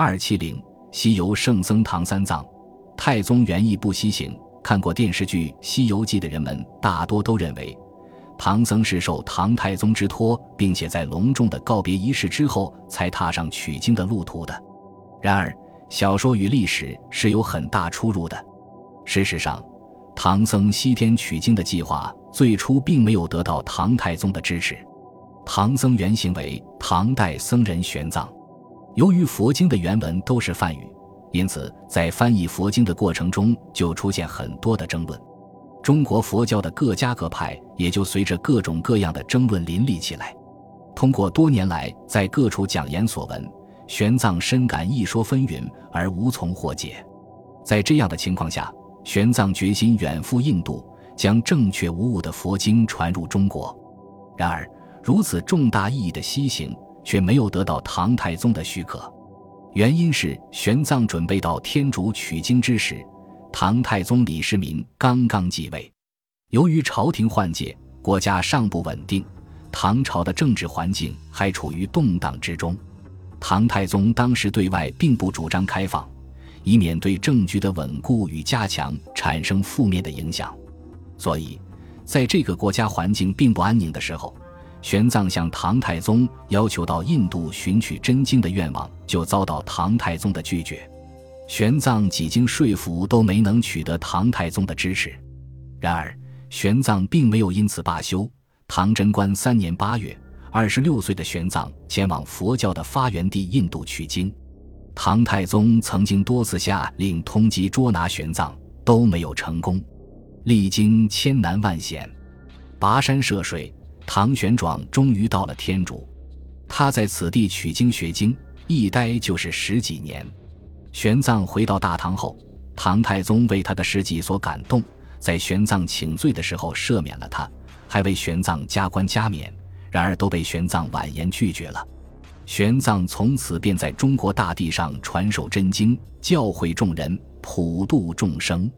二七零西游圣僧唐三藏，太宗原意不西行。看过电视剧《西游记》的人们大多都认为，唐僧是受唐太宗之托，并且在隆重的告别仪式之后才踏上取经的路途的。然而，小说与历史是有很大出入的。事实上，唐僧西天取经的计划最初并没有得到唐太宗的支持。唐僧原型为唐代僧人玄奘，由于佛经的原文都是梵语，因此在翻译佛经的过程中就出现很多的争论。中国佛教的各家各派也就随着各种各样的争论林立起来。通过多年来在各处讲言所闻，玄奘深感一说纷纭而无从获解。在这样的情况下，玄奘决心远赴印度，将正确无误的佛经传入中国。然而，如此重大意义的西行，却没有得到唐太宗的许可。原因是玄奘准备到天竺取经之时，唐太宗李世民刚刚继位。由于朝廷换届，国家尚不稳定，唐朝的政治环境还处于动荡之中。唐太宗当时对外并不主张开放，以免对政局的稳固与加强产生负面的影响。所以，在这个国家环境并不安宁的时候，玄奘向唐太宗要求到印度寻取真经的愿望，就遭到唐太宗的拒绝。玄奘几经说服，都没能取得唐太宗的支持。然而，玄奘并没有因此罢休。唐贞观三年八月，二十六岁的玄奘前往佛教的发源地印度取经。唐太宗曾经多次下令通缉捉拿玄奘，都没有成功。历经千难万险，跋山涉水。唐玄奘终于到了天竺，他在此地取经学经，一待就是十几年。玄奘回到大唐后，唐太宗为他的事迹所感动，在玄奘请罪的时候赦免了他，还为玄奘加官加冕。然而都被玄奘婉言拒绝了。玄奘从此便在中国大地上传授真经，教诲众人，普度众生。